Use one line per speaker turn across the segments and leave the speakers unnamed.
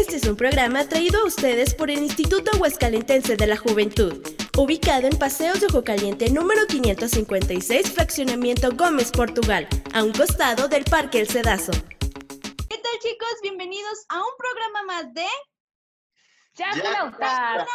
Este es un programa traído a ustedes por el Instituto Huescalentense de la Juventud, ubicado en Paseos de Ojo Caliente número 556, Fraccionamiento Gómez, Portugal, a un costado del Parque El Cedazo.
¿Qué tal chicos? Bienvenidos a un programa más de.
Yagunautas.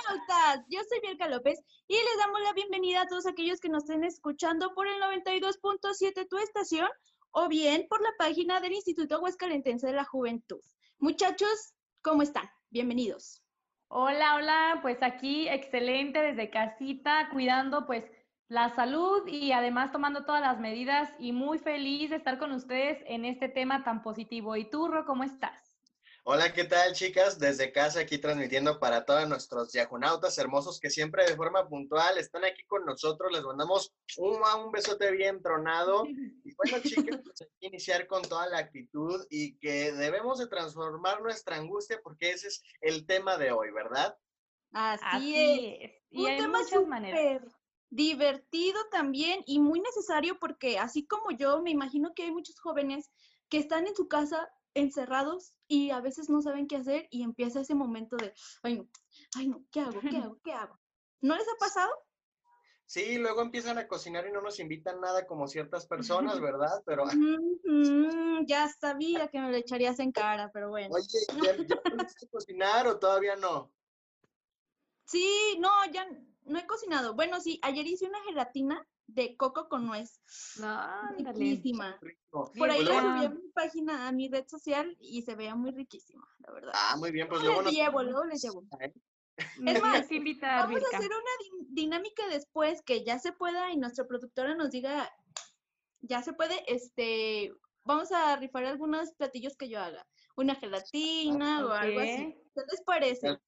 Yo soy Bielka López y les damos la bienvenida a todos aquellos que nos estén escuchando por el 92.7 tu estación o bien por la página del Instituto Huescalentense de la Juventud. Muchachos, ¿cómo están? Bienvenidos.
Hola, hola, pues aquí excelente desde casita, cuidando pues la salud y además tomando todas las medidas y muy feliz de estar con ustedes en este tema tan positivo. ¿Y tú, Ro, cómo estás?
Hola, ¿qué tal chicas? Desde casa aquí transmitiendo para todos nuestros yagunautas hermosos que siempre de forma puntual están aquí con nosotros. Les mandamos un, un besote bien tronado. Y bueno chicas, pues hay que iniciar con toda la actitud y que debemos de transformar nuestra angustia porque ese es el tema de hoy, ¿verdad?
Así, es.
Y
un
hay
tema
muchas maneras.
súper divertido también y muy necesario porque así como yo, me imagino que hay muchos jóvenes que están en su casa encerrados y a veces no saben qué hacer y empieza ese momento de, ay no, ay no, ¿qué hago? ¿Qué hago? ¿Qué hago? ¿No les ha pasado?
Sí, luego empiezan a cocinar y no nos invitan nada como ciertas personas, ¿verdad? Pero,
ya sabía que me lo echarías en cara, pero bueno.
oye, ¿ya, ya a cocinar o todavía no?
Sí, no, ya no he cocinado. Bueno, sí, ayer hice una gelatina de coco con nuez.
Ándale.
Riquísima.
Rico.
Por ahí
Pues
la subí a mi página, a mi red social y se veía muy riquísima, la verdad.
Ah, muy bien, pues
Luego les llevo, luego les llevo. Es más,
invitar,
Vamos a hacer una din- dinámica después que ya se pueda y nuestra productora nos diga, ya se puede, este, vamos a rifar algunos platillos que yo haga, una gelatina o algo así. ¿Qué les parece?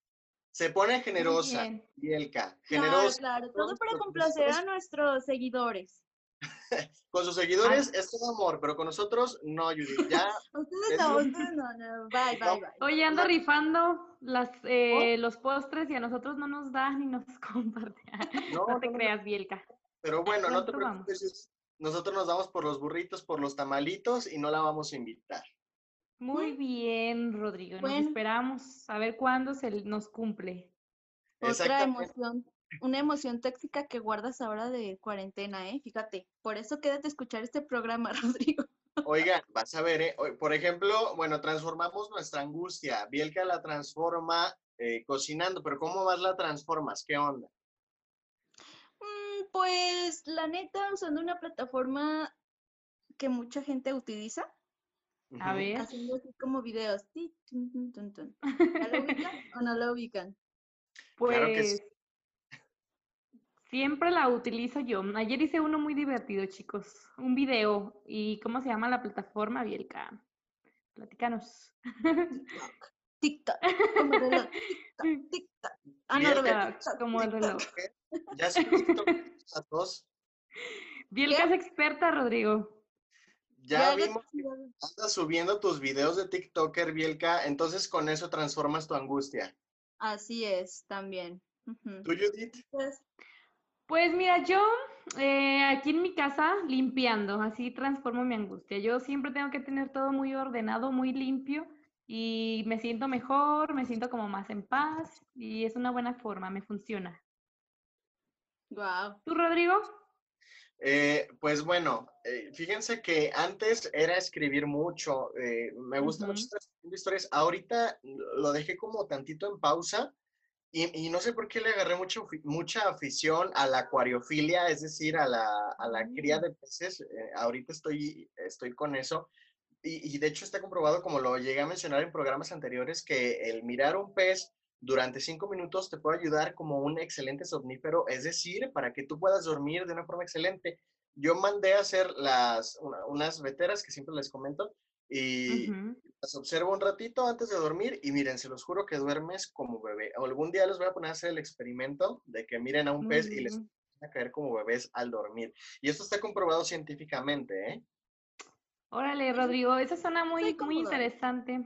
Se pone generosa. Bielka,
Claro,
generosa.
claro, todo para complacer a nuestros seguidores.
Con sus seguidores es todo amor, pero con nosotros no, Judith. Ya,
Ustedes
Es
no, ustedes no, no, bye, bye, bye.
Oye, anda rifando las, eh, los postres y a nosotros no nos dan ni nos comparte.
no,
No te
no, no,
creas, Bielka.
Pero bueno, no te
vamos.
preocupes. Nosotros nos vamos por los burritos, por los tamalitos y no la vamos a invitar.
Muy bien, Rodrigo. Nos
Bueno.
esperamos a ver cuándo se nos cumple.
Otra emoción, una emoción tóxica que guardas ahora de cuarentena, ¿eh? Fíjate, por eso quédate a escuchar este programa, Rodrigo.
Oigan, vas a ver, ¿eh? Por ejemplo, bueno, transformamos nuestra angustia. Bielka la transforma eh, cocinando, pero ¿cómo más la transformas? ¿Qué onda?
Mm, Pues la neta, usando una plataforma que mucha gente utiliza,
A ver.
haciendo así como videos. ti, tun, tun, tun, tun. ¿Ya lo ubican o no lo ubican?
Pues
Claro que sí.
siempre la utilizo yo. Ayer hice uno muy divertido, chicos. Un video. ¿Y cómo se llama la plataforma, Bielka? Platícanos.
TikTok, como el reloj. TikTok, TikTok. Ah, no,
TikTok,
TikTok,
como el
TikTok.
reloj.
Ya soy TikTok, las dos.
Bielka es experta, Rodrigo.
Ya vimos que andas subiendo tus videos de TikToker, Bielka, entonces con eso transformas tu angustia.
Así es, también.
¿Tú, Judith?
Pues,
Pues mira, yo eh, aquí en mi casa limpiando, así transformo mi angustia. Yo siempre tengo que tener todo muy ordenado, muy limpio y me siento mejor, me siento como más en paz y es una buena forma, me funciona.
Guau.
¿Tú, Rodrigo?
Eh, pues bueno, eh, fíjense que antes era escribir mucho, eh, me gusta mucho
Ujú.
estar escribiendo historias. Ahorita lo dejé como tantito en pausa y, y no sé por qué le agarré mucho, mucha afición a la acuariofilia, es decir, a la, a la cría
Mm.
de peces. eh, ahorita estoy, estoy con eso. Y, y de hecho está comprobado, como lo llegué a mencionar en programas anteriores, que el mirar un pez durante cinco minutos te puede ayudar como un excelente somnífero, es decir, para que tú puedas dormir de una forma excelente. Yo mandé a hacer las, una- unas veteras que siempre les comento y las observo un ratito antes de dormir y miren, se los juro que duermes como bebé. Algún día les voy a poner a hacer el experimento de que miren a un pez y les
bien.
van a caer como bebés al dormir. Y esto está comprobado científicamente, ¿eh?
Órale, Rodrigo, eso suena muy, muy interesante,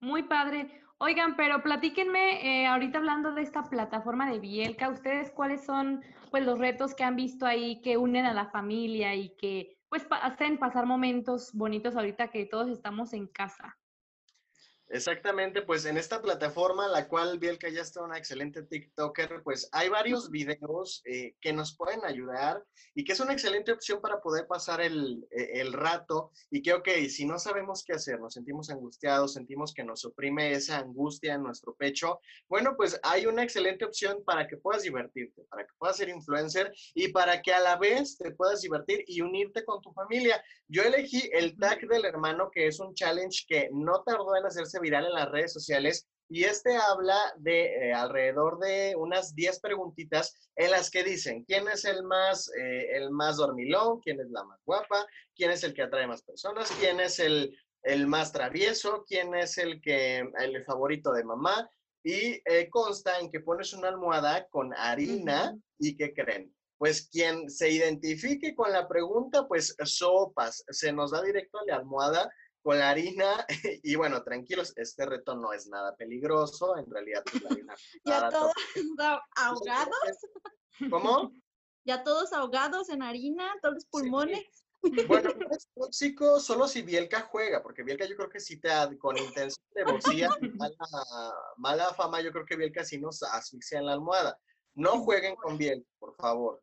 muy padre. Oigan, pero platíquenme, eh, ahorita hablando de esta plataforma de Bielka, ¿ustedes cuáles son pues los retos que han visto ahí que unen a la familia y que pues hacen pasar momentos bonitos ahorita que todos estamos en casa?
Exactamente, pues en esta plataforma, la cual Bielka ya está una excelente TikToker, pues hay varios videos eh, que nos pueden ayudar y que es una excelente opción para poder pasar el, eh, el, rato y que, ok, si no sabemos qué hacer, nos sentimos angustiados, sentimos que nos oprime esa angustia en nuestro pecho, bueno, pues hay una excelente opción para que puedas divertirte, para que puedas ser influencer y para que a la vez te puedas divertir y unirte con tu familia. Yo elegí el tag del hermano, que es un challenge que no tardó en hacerse viral en las redes sociales y este habla de eh, alrededor de unas 10 preguntitas en las que dicen quién es el más, eh, el más dormilón, quién es la más guapa, quién es el que atrae más personas, quién es el, el más travieso, quién es el, que, el favorito de mamá. Y eh, consta en que pones una almohada con harina y ¿qué creen? Pues quien se identifique con la pregunta, pues sopas, se nos da directo a la almohada con la harina y bueno, tranquilos, este reto no es nada peligroso, en realidad pues, la harina...
¿Ya todos ahogados?
¿Cómo?
¿Ya todos ahogados en harina, todos los pulmones?
Bueno, no es tóxico solo si Bielka juega, porque Bielka yo creo que sí te con intención de bocía, mala, mala fama, yo creo que Bielka sí nos asfixia en la almohada. No jueguen con Bielka, por favor.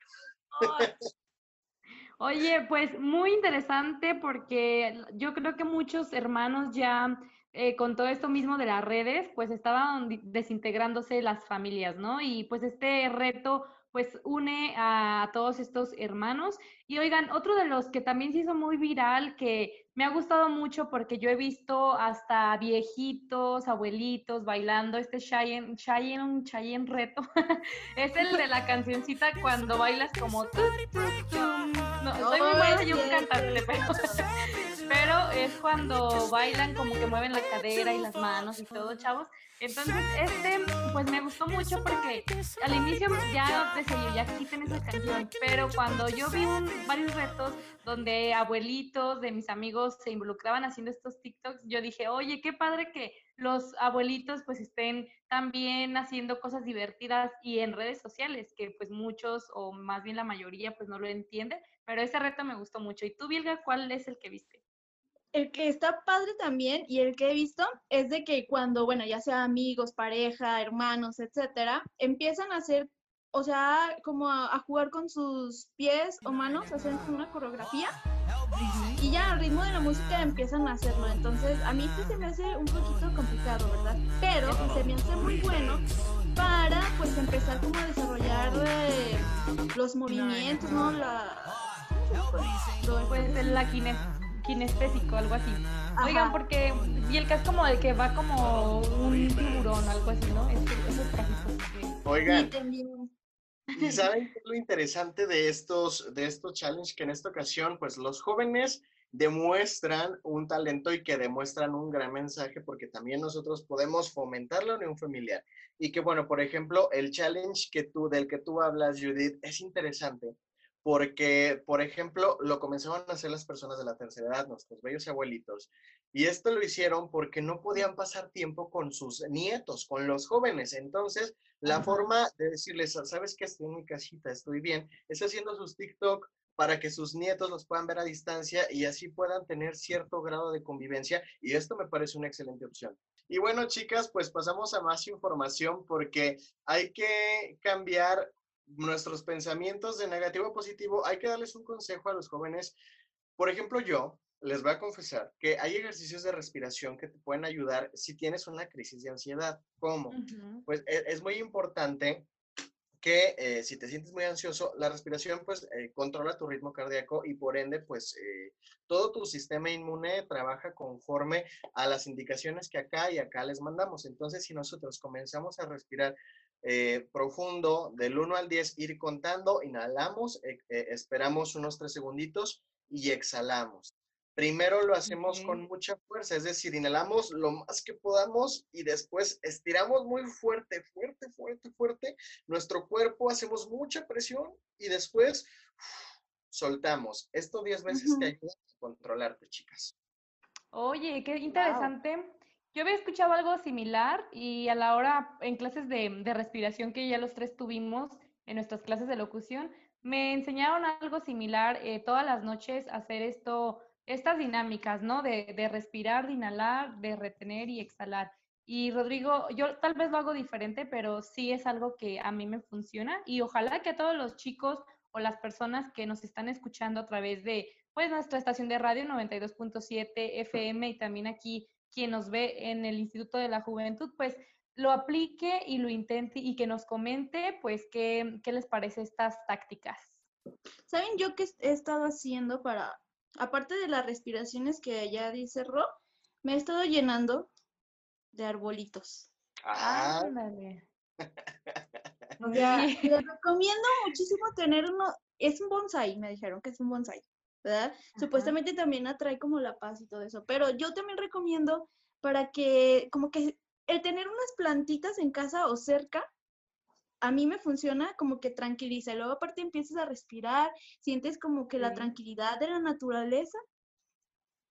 Oye, pues muy interesante porque yo creo que muchos hermanos ya eh, con todo esto mismo de las redes, pues estaban desintegrándose las familias, ¿no? Y pues este reto pues une a todos estos hermanos. Y oigan, otro de los que también se hizo muy viral, que me ha gustado mucho porque yo he visto hasta viejitos, abuelitos bailando este Cheyenne, Cheyenne, Cheyenne reto, es el de la cancioncita cuando bailas como... No, soy muy buena yo cantante, pero... pero es cuando bailan como que mueven la cadera y las manos y todo, chavos. Entonces, este, pues me gustó mucho porque al inicio ya decía yo, ya quiten esa canción, pero cuando yo vi varios retos donde abuelitos de mis amigos se involucraban haciendo estos TikToks, yo dije, oye, qué padre que los abuelitos pues estén también haciendo cosas divertidas y en redes sociales, que pues muchos o más bien la mayoría pues no lo entiende, pero ese reto me gustó mucho. ¿Y tú, Vilga, cuál es el que viste?
el que está padre también y el que he visto es de que cuando, bueno, ya sea amigos, pareja, hermanos, etcétera, empiezan a hacer, o sea, como a, jugar con sus pies o manos, hacen una coreografía y ya al ritmo de la música empiezan a hacerlo. Entonces, a mí esto se me hace un poquito complicado, ¿verdad? Pero se me hace muy bueno para, pues, empezar como a desarrollar eh, los movimientos, ¿no? La...
Pues, la kinesia kinestésico, algo así. Oigan, porque Bielka es como el que va como un tiburón, algo así, ¿no? Es, esos
trajitos Oigan. ¿Y saben qué es lo interesante de estos, de estos challenges? Que en esta ocasión, pues los jóvenes demuestran un talento y que demuestran un gran mensaje porque también nosotros podemos fomentar la unión familiar. Y que bueno, por ejemplo, el challenge que tú, del que tú hablas, Judith, es interesante porque, por ejemplo, lo comenzaban a hacer las personas de la tercera edad, nuestros bellos abuelitos, y esto lo hicieron porque no podían pasar tiempo con sus nietos, con los jóvenes. Entonces, la forma de decirles, sabes que estoy en mi casita, estoy bien, es haciendo sus TikTok para que sus nietos los puedan ver a distancia y así puedan tener cierto grado de convivencia. Y esto me parece una excelente opción. Y bueno, chicas, pues pasamos a más información porque hay que cambiar nuestros pensamientos de negativo a positivo, hay que darles un consejo a los jóvenes. Por ejemplo, yo les voy a confesar que hay ejercicios de respiración que te pueden ayudar si tienes una crisis de ansiedad. ¿Cómo? Pues e, es, muy importante que eh, si te sientes muy ansioso, la respiración pues eh, controla tu ritmo cardíaco y por ende pues eh, todo tu sistema inmune trabaja conforme a las indicaciones que acá y acá les mandamos. Entonces si nosotros comenzamos a respirar eh, profundo, del 1 al 10, ir contando, inhalamos, eh, eh, esperamos unos 3 segunditos y exhalamos. Primero lo hacemos con mucha fuerza, es decir, inhalamos lo más que podamos y después estiramos muy fuerte, fuerte, fuerte, fuerte. Nuestro cuerpo hacemos mucha presión y después soltamos. Esto 10 veces te ayuda a controlarte, chicas.
Oye, qué interesante. Yo había escuchado algo similar y a la hora, en clases de, respiración que ya los tres tuvimos en nuestras clases de locución, me enseñaron algo similar eh, todas las noches hacer esto estas dinámicas, ¿no? De, de respirar, de inhalar, de retener y exhalar. Y Rodrigo, yo tal vez lo hago diferente, pero sí es algo que a mí me funciona y ojalá que a todos los chicos o las personas que nos están escuchando a través de pues nuestra estación de radio 92.7 FM y también aquí quien nos ve en el Instituto de la Juventud, pues lo aplique y lo intente y que nos comente pues qué, qué les parece estas tácticas.
¿Saben yo qué he estado haciendo para, aparte de las respiraciones que ya dice Ro, me he estado llenando de arbolitos.
Ah,
Ándale.
O sea, les recomiendo muchísimo tener uno, es un bonsai, me dijeron que es un bonsai, ¿verdad? Supuestamente también atrae como la paz y todo eso, pero yo también recomiendo para que, como que el tener unas plantitas en casa o cerca, a mí me funciona como que tranquiliza. Y luego aparte empiezas a respirar, sientes como que la tranquilidad de la naturaleza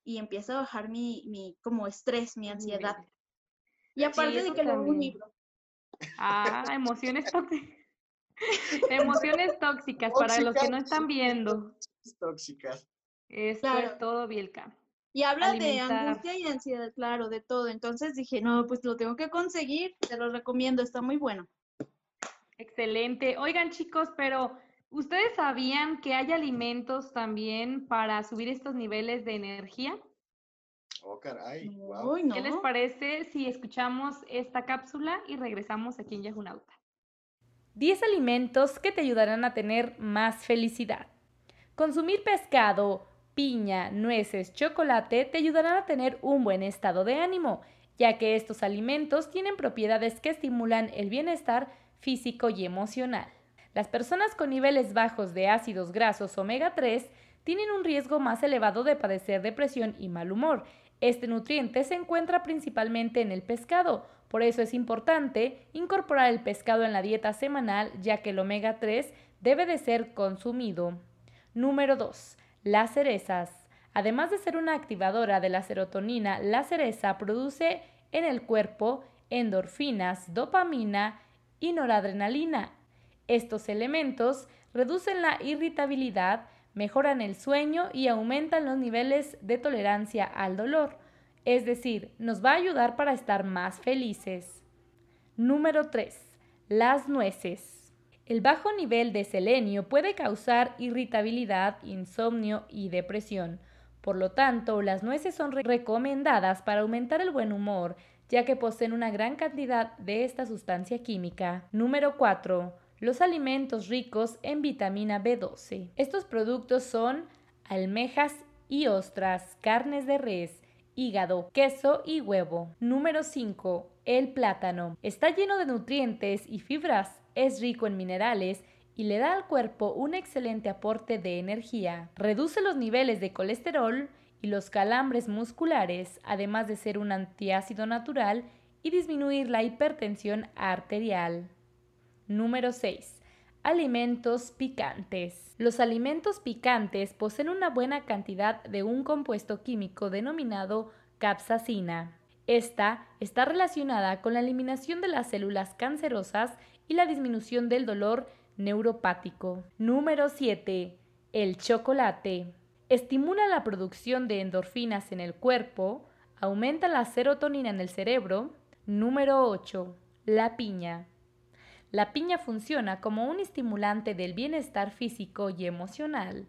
y empieza a bajar mi, mi como estrés, mi ansiedad. Y aparte de que leo un libro.
Ah, emociones tóxicas. Emociones tóxicas para los que no están viendo.
Tóxicas.
Esto
Claro.
es todo, Bielka.
Y habla de angustia y ansiedad, claro, de todo. Entonces dije, no, pues lo tengo que conseguir, te lo recomiendo, está muy bueno.
Excelente. Oigan, chicos, pero ¿ustedes sabían que hay alimentos también para subir estos niveles de energía?
Oh, caray. Wow.
Uy, no.
¿Qué les parece si escuchamos esta cápsula y regresamos aquí en Yahunauta?
10 alimentos que te ayudarán a tener más felicidad. Consumir pescado, piña, nueces, chocolate te ayudarán a tener un buen estado de ánimo, ya que estos alimentos tienen propiedades que estimulan el bienestar físico y emocional. Las personas con niveles bajos de ácidos grasos omega 3 tienen un riesgo más elevado de padecer depresión y mal humor. Este nutriente se encuentra principalmente en el pescado, por eso es importante incorporar el pescado en la dieta semanal ya que el omega 3 debe de ser consumido. Número 2. Las cerezas. Además de ser una activadora de la serotonina, la cereza produce en el cuerpo endorfinas, dopamina y noradrenalina. Estos elementos reducen la irritabilidad, mejoran el sueño y aumentan los niveles de tolerancia al dolor. Es decir, nos va a ayudar para estar más felices. Número 3. Las nueces. El bajo nivel de selenio puede causar irritabilidad, insomnio y depresión. Por lo tanto, las nueces son re- recomendadas para aumentar el buen humor, ya que poseen una gran cantidad de esta sustancia química. Número 4. Los alimentos ricos en vitamina B12. Estos productos son almejas y ostras, carnes de res, hígado, queso y huevo. Número 5. El plátano. Está lleno de nutrientes y fibras, es rico en minerales y le da al cuerpo un excelente aporte de energía. Reduce los niveles de colesterol y los calambres musculares, además de ser un antiácido natural y disminuir la hipertensión arterial. Número 6. Alimentos picantes. Los alimentos picantes poseen una buena cantidad de un compuesto químico denominado capsaicina. Esta está relacionada con la eliminación de las células cancerosas y la disminución del dolor neuropático. Número 7. El chocolate. Estimula la producción de endorfinas en el cuerpo, aumenta la serotonina en el cerebro. Número 8. La piña. La piña funciona como un estimulante del bienestar físico y emocional.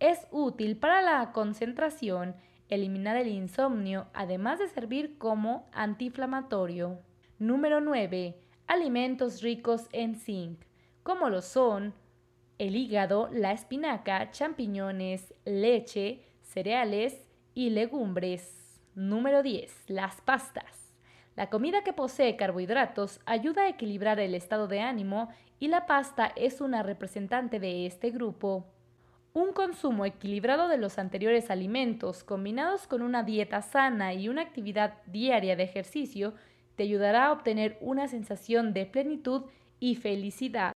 Es útil para la concentración, eliminar el insomnio, además de servir como antiinflamatorio. Número 9. Alimentos ricos en zinc, como lo son el hígado, la espinaca, champiñones, leche, cereales y legumbres. Número 10. Las pastas. La comida que posee carbohidratos ayuda a equilibrar el estado de ánimo y la pasta es una representante de este grupo. Un consumo equilibrado de los anteriores alimentos combinados con una dieta sana y una actividad diaria de ejercicio te ayudará a obtener una sensación de plenitud y felicidad.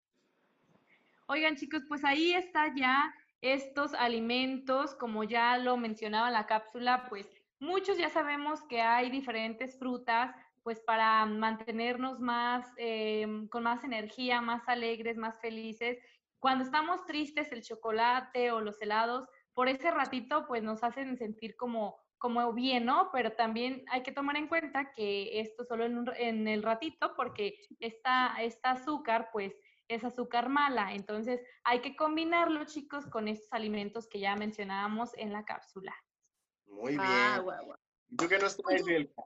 Oigan, chicos, pues ahí está ya estos alimentos, como ya lo mencionaba en la cápsula, pues muchos ya sabemos que hay diferentes frutas, pues para mantenernos más, eh, con más energía, más alegres, más felices. Cuando estamos tristes, el chocolate o los helados, por ese ratito pues nos hacen sentir como, como bien, ¿no? Pero también hay que tomar en cuenta que esto solo en, en el ratito porque esta, esta azúcar pues es azúcar mala. Entonces hay que combinarlo, chicos, con estos alimentos que ya mencionábamos en la cápsula.
Muy
Ah,
bien.
guau, guau.
¿Y ¿Tú qué nos traes, Bielka?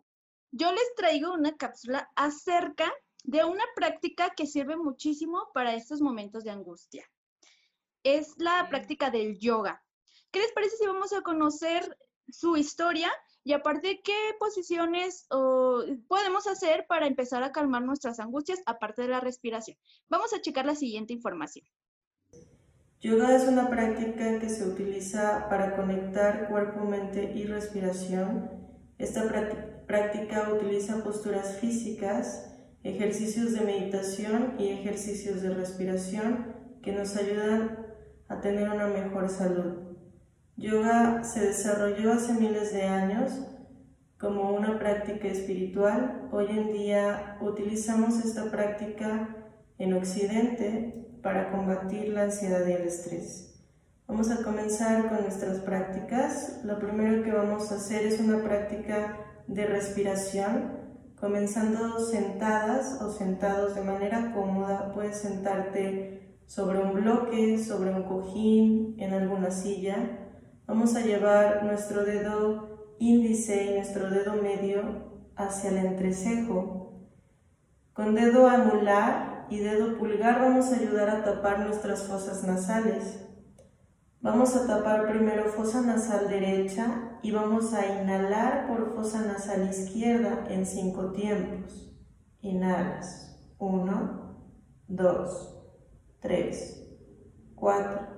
Yo les traigo una cápsula acerca de una práctica que sirve muchísimo para estos momentos de angustia. Es la práctica del yoga. ¿Qué les parece si vamos a conocer su historia y aparte qué posiciones podemos hacer para empezar a calmar nuestras angustias aparte de la respiración? Vamos a checar la siguiente información.
Yoga es una práctica que se utiliza para conectar cuerpo, mente y respiración. Esta prácti- práctica utiliza posturas físicas, ejercicios de meditación y ejercicios de respiración que nos ayudan a tener una mejor salud. Yoga se desarrolló hace miles de años como una práctica espiritual. Hoy en día utilizamos esta práctica en Occidente para combatir la ansiedad y el estrés. Vamos a comenzar con nuestras prácticas. Lo primero que vamos a hacer es una práctica de respiración, comenzando sentadas o sentados de manera cómoda. Puedes sentarte sobre un bloque, sobre un cojín, en alguna silla. Vamos a llevar nuestro dedo índice y nuestro dedo medio hacia el entrecejo. Con dedo anular y dedo pulgar vamos a ayudar a tapar nuestras fosas nasales. Vamos a tapar primero fosa nasal derecha y vamos a inhalar por fosa nasal izquierda en cinco tiempos. Inhalas. Uno, dos, tres, cuatro,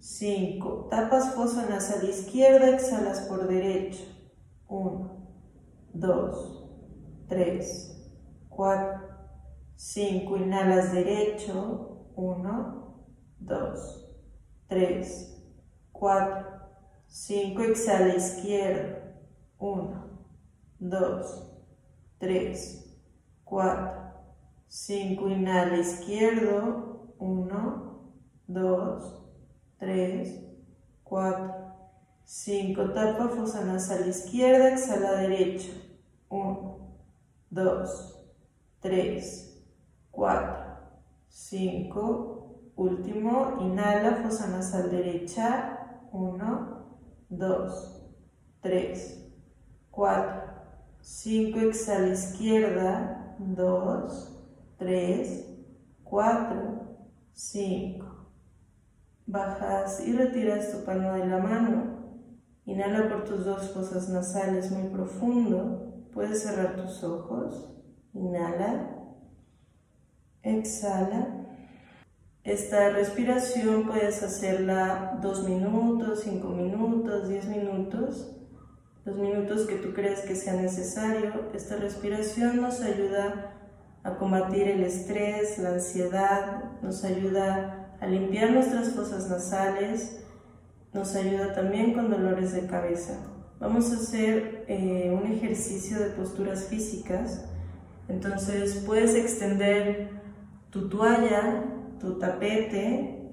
cinco. Tapas fosa nasal izquierda, exhalas por derecha. Uno, dos, tres, cuatro, cinco. Inhalas derecho. Uno, dos, 3, 4, 5, exhala izquierdo, 1, 2, 3, 4, 5, inhala izquierdo, 1, 2, 3, 4, 5, tapa fosa nasal izquierda, exhala derecha, 1, 2, 3, 4, 5, Último, inhala, fosa nasal derecha. 1, 2, 3, 4, 5. Exhala izquierda. 2, 3, 4, 5. Bajas y retiras tu palma de la mano. Inhala por tus dos fosas nasales muy profundo. Puedes cerrar tus ojos. Inhala. Exhala. Esta respiración puedes hacerla dos minutos, cinco minutos, diez minutos, los minutos que tú creas que sea necesario. Esta respiración nos ayuda a combatir el estrés, la ansiedad, nos ayuda a limpiar nuestras fosas nasales, nos ayuda también con dolores de cabeza. Vamos a hacer eh, un ejercicio de posturas físicas, entonces puedes extender tu toalla tu tapete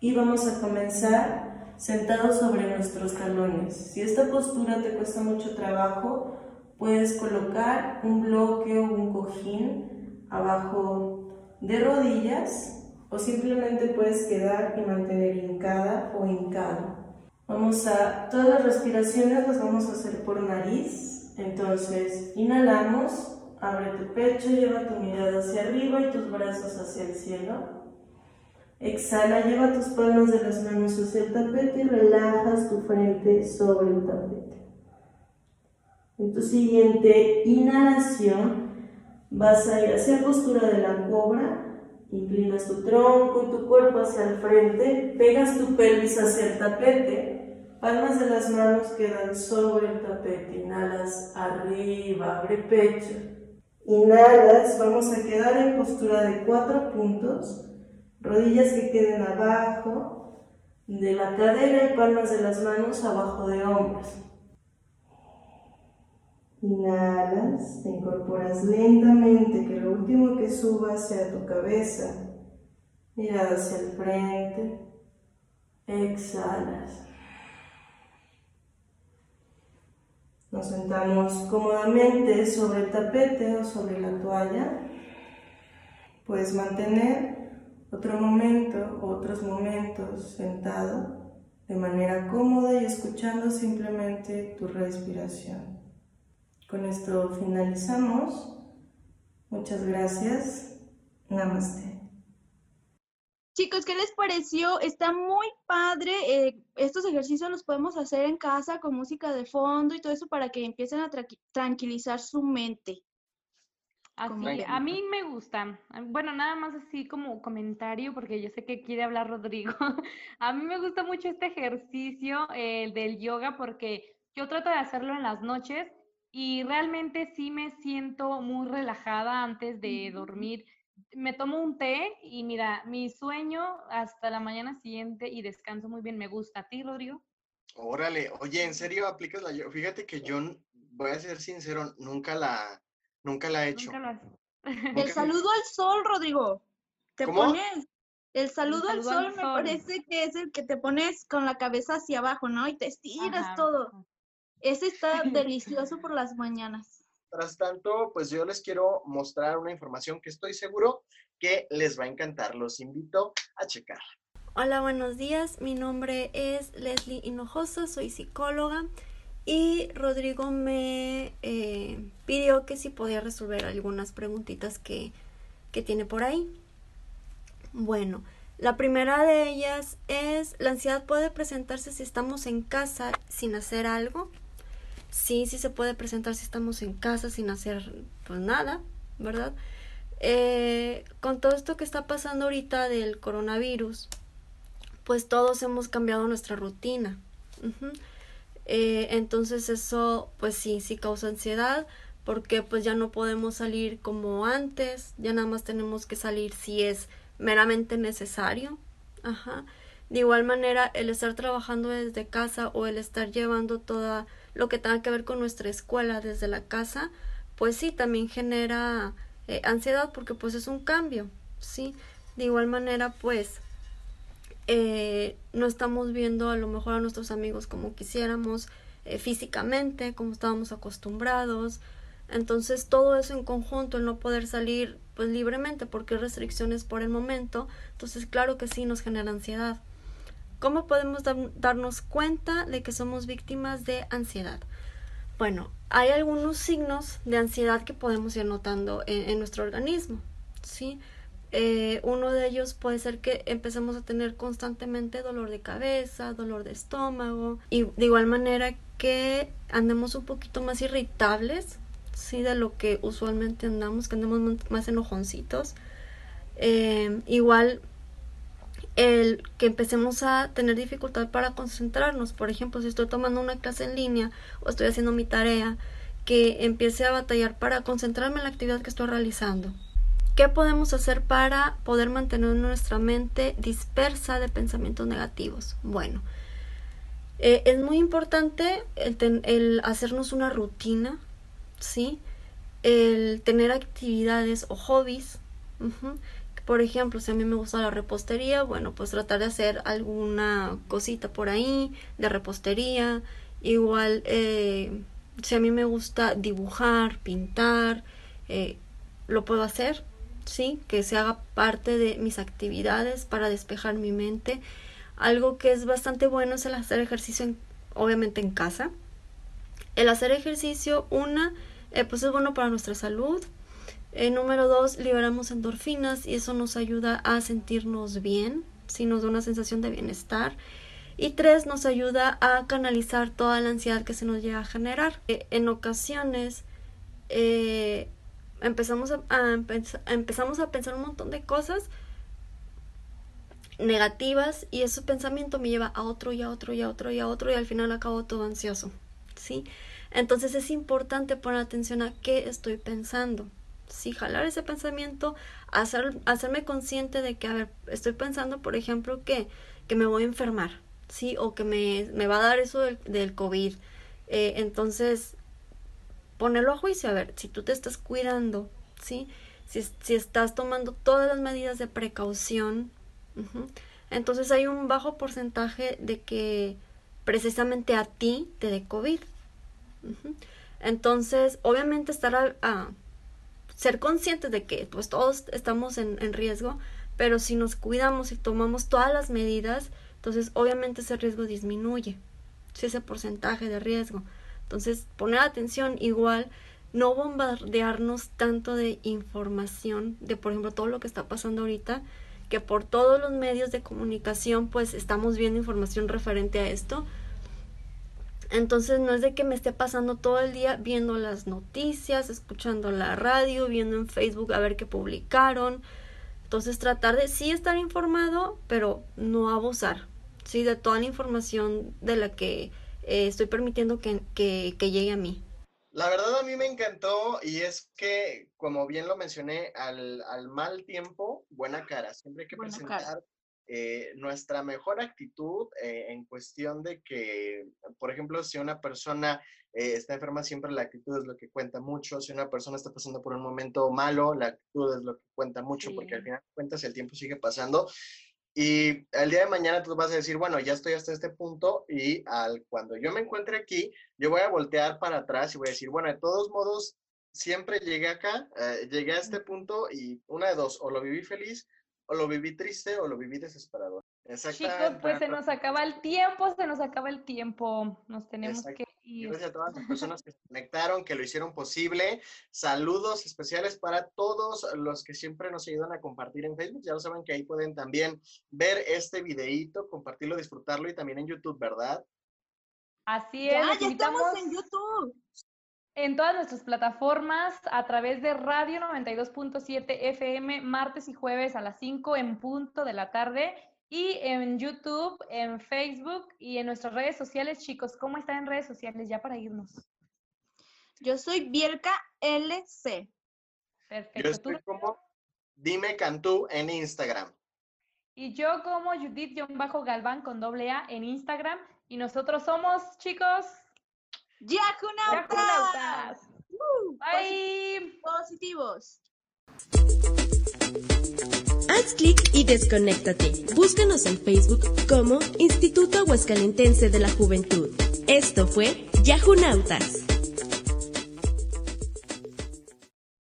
y vamos a comenzar sentados sobre nuestros talones. Si esta postura te cuesta mucho trabajo, puedes colocar un bloque o un cojín abajo de rodillas o simplemente puedes quedar y mantener hincada o hincado. Vamos a, todas las respiraciones las vamos a hacer por nariz, entonces inhalamos, abre tu pecho, lleva tu mirada hacia arriba y tus brazos hacia el cielo. Exhala, lleva tus palmas de las manos hacia el tapete y relajas tu frente sobre el tapete. En tu siguiente inhalación vas a ir hacia postura de la cobra, inclinas tu tronco y tu cuerpo hacia el frente, pegas tu pelvis hacia el tapete, palmas de las manos quedan sobre el tapete, inhalas arriba, abre pecho. Inhalas, vamos a quedar en postura de cuatro puntos rodillas que queden abajo de la cadera y palmas de las manos abajo de hombros. Inhalas, te incorporas lentamente, que lo último suba hacia tu cabeza, mirada hacia el frente, exhalas. Nos sentamos cómodamente sobre el tapete o sobre la toalla. Puedes mantener otro momento o otros momentos sentado de manera cómoda y escuchando simplemente tu respiración. Con esto finalizamos. Muchas gracias. Namaste.
Chicos, ¿qué les pareció? Está muy padre. eh, estos ejercicios los podemos hacer en casa con música de fondo y todo eso para que empiecen a tra- tranquilizar su mente.
Así, a mí me gustan. Ah, Bueno, nada más así como comentario, porque yo sé que quiere hablar Rodrigo. A mí me gusta mucho este ejercicio, el del yoga, porque yo trato de hacerlo en las noches y realmente sí me siento muy relajada antes de dormir. Me tomo un té y mira, mi sueño hasta la mañana siguiente y descanso muy bien. Me gusta. ¿A ti, Rodrigo?
Órale, oye, ¿en serio aplicas la yoga? Fíjate que yo, voy a ser sincero, nunca la, nunca la he hecho.
Nunca lo has-
El
Nunca-
saludo al sol, Rodrigo. Te
¿Cómo?
pones. El saludo, al
saludo al
sol me
sol.
parece que es el que te pones con la cabeza hacia abajo, ¿no? Y te estiras
Ajá.
todo. Ese está delicioso por las mañanas.
Mientras tanto, pues yo les quiero mostrar una información que estoy seguro que les va a encantar. Los invito a checar.
Hola, buenos días. Mi nombre es Leslie Hinojosa, soy psicóloga y Rodrigo me eh, pidió que si podía resolver algunas preguntitas que, que tiene por ahí. Bueno, la primera de ellas es, ¿la ansiedad puede presentarse si estamos en casa sin hacer algo? Sí, sí se puede presentar si estamos en casa sin hacer pues nada, ¿verdad? Eh, con todo esto que está pasando ahorita del coronavirus, pues todos hemos cambiado nuestra rutina. Eh, entonces eso, pues sí, sí causa ansiedad porque pues ya no podemos salir como antes, ya nada más tenemos que salir si es meramente necesario. De igual manera, el estar trabajando desde casa o el estar llevando toda lo que tenga que ver con nuestra escuela desde la casa, pues sí, también genera eh, ansiedad porque pues es un cambio, ¿sí? De igual manera, pues eh, no estamos viendo a lo mejor a nuestros amigos como quisiéramos eh, físicamente, como estábamos acostumbrados. Entonces todo eso en conjunto, el no poder salir pues libremente porque hay restricciones por el momento, entonces claro que sí nos genera ansiedad. ¿Cómo podemos dar- darnos cuenta de que somos víctimas de ansiedad? Bueno, hay algunos signos de ansiedad que podemos ir notando en, nuestro organismo, ¿sí? Eh, uno de ellos puede ser que empecemos a tener constantemente dolor de cabeza, dolor de estómago y de igual manera que andemos un poquito más irritables, sí, de lo que usualmente andamos, que andemos más- más enojoncitos. Eh, igual el que empecemos a tener dificultad para concentrarnos, por ejemplo, si estoy tomando una clase en línea o estoy haciendo mi tarea, que empiece a batallar para concentrarme en la actividad que estoy realizando. ¿Qué podemos hacer para poder mantener nuestra mente dispersa de pensamientos negativos? Bueno, eh, es muy importante el, hacernos una rutina, ¿sí? El tener actividades o hobbies. Por ejemplo, si a mí me gusta la repostería, bueno, pues tratar de hacer alguna cosita por ahí de repostería. Igual, eh, si a mí me gusta dibujar, pintar, eh, lo puedo hacer, ¿sí? Que se haga parte de mis actividades para despejar mi mente. Algo que es bastante bueno es el hacer ejercicio, en- obviamente en casa. El hacer ejercicio, una, eh, pues es bueno para nuestra salud. Número dos, liberamos endorfinas y eso nos ayuda a sentirnos bien, ¿sí? Nos da una sensación de bienestar. Y tres, nos ayuda a canalizar toda la ansiedad que se nos llega a generar. Eh, en ocasiones eh, empezamos, a, a empe- empezamos a pensar un montón de cosas negativas y ese pensamiento me lleva a otro y a otro y a otro y a otro y al final acabo todo ansioso, ¿sí? Entonces es importante poner atención a qué estoy pensando, ¿sí? Jalar ese pensamiento, hacer, hacerme consciente de que, a ver, estoy pensando, por ejemplo, que, que me voy a enfermar, ¿sí? O que me, me va a dar eso del, del COVID. Eh, entonces, ponerlo a juicio, a ver, si tú te estás cuidando, ¿sí? Si, si estás tomando todas las medidas de precaución, entonces hay un bajo porcentaje de que precisamente a ti te dé COVID. Entonces, obviamente estar a, ser conscientes de que pues todos estamos en, riesgo, pero si nos cuidamos y tomamos todas las medidas, entonces obviamente ese riesgo disminuye, ese porcentaje de riesgo. Entonces, poner atención igual, no bombardearnos tanto de información, de por ejemplo todo lo que está pasando ahorita, que por todos los medios de comunicación pues estamos viendo información referente a esto. Entonces no es de que me esté pasando todo el día viendo las noticias, escuchando la radio, viendo en Facebook a ver qué publicaron. Entonces tratar de sí estar informado, pero no abusar, sí, de toda la información de la que eh, estoy permitiendo que, llegue a mí.
La verdad a mí me encantó y es que, como bien lo mencioné, al, mal tiempo, buena cara. Siempre hay que presentar eh, nuestra mejor actitud eh, en cuestión de que, por ejemplo, si una persona está enferma, siempre la actitud es lo que cuenta mucho. Si una persona está pasando por un momento malo, la actitud es lo que cuenta mucho, porque al final de cuentas el tiempo sigue pasando. Y el día de mañana tú vas a decir, bueno, ya estoy hasta este punto y al, cuando yo me encuentre aquí, yo voy a voltear para atrás y voy a decir, bueno, de todos modos, siempre llegué acá, eh, llegué a este punto y una de dos, o lo viví feliz, o lo viví triste, o lo viví desesperado.
Chicos, pues se nos acaba el tiempo, se nos acaba el tiempo, nos tenemos que
Gracias a todas las personas que se conectaron, que lo hicieron posible. Saludos especiales para todos los que siempre nos ayudan a compartir en Facebook. Ya lo saben que ahí pueden también ver este videíto, compartirlo, disfrutarlo y también en YouTube, ¿verdad?
Así es.
Ya, ya estamos en YouTube.
En todas nuestras plataformas, a través de Radio 92.7 FM, martes y jueves a las 5 en punto de la tarde y en YouTube, en Facebook y en nuestras redes sociales, chicos. ¿Cómo están en redes sociales ya para irnos?
Yo soy Bielka LC.
Perfecto. Yo estoy como Dime Cantú en Instagram.
Y yo como Judith-Galván con doble A en Instagram. Y nosotros somos, chicos,
Yajunautas.
Bye.
Positivos.
Haz clic y desconéctate. Búscanos en Facebook como Instituto Aguascalentense de la Juventud. Esto fue Yahunautas.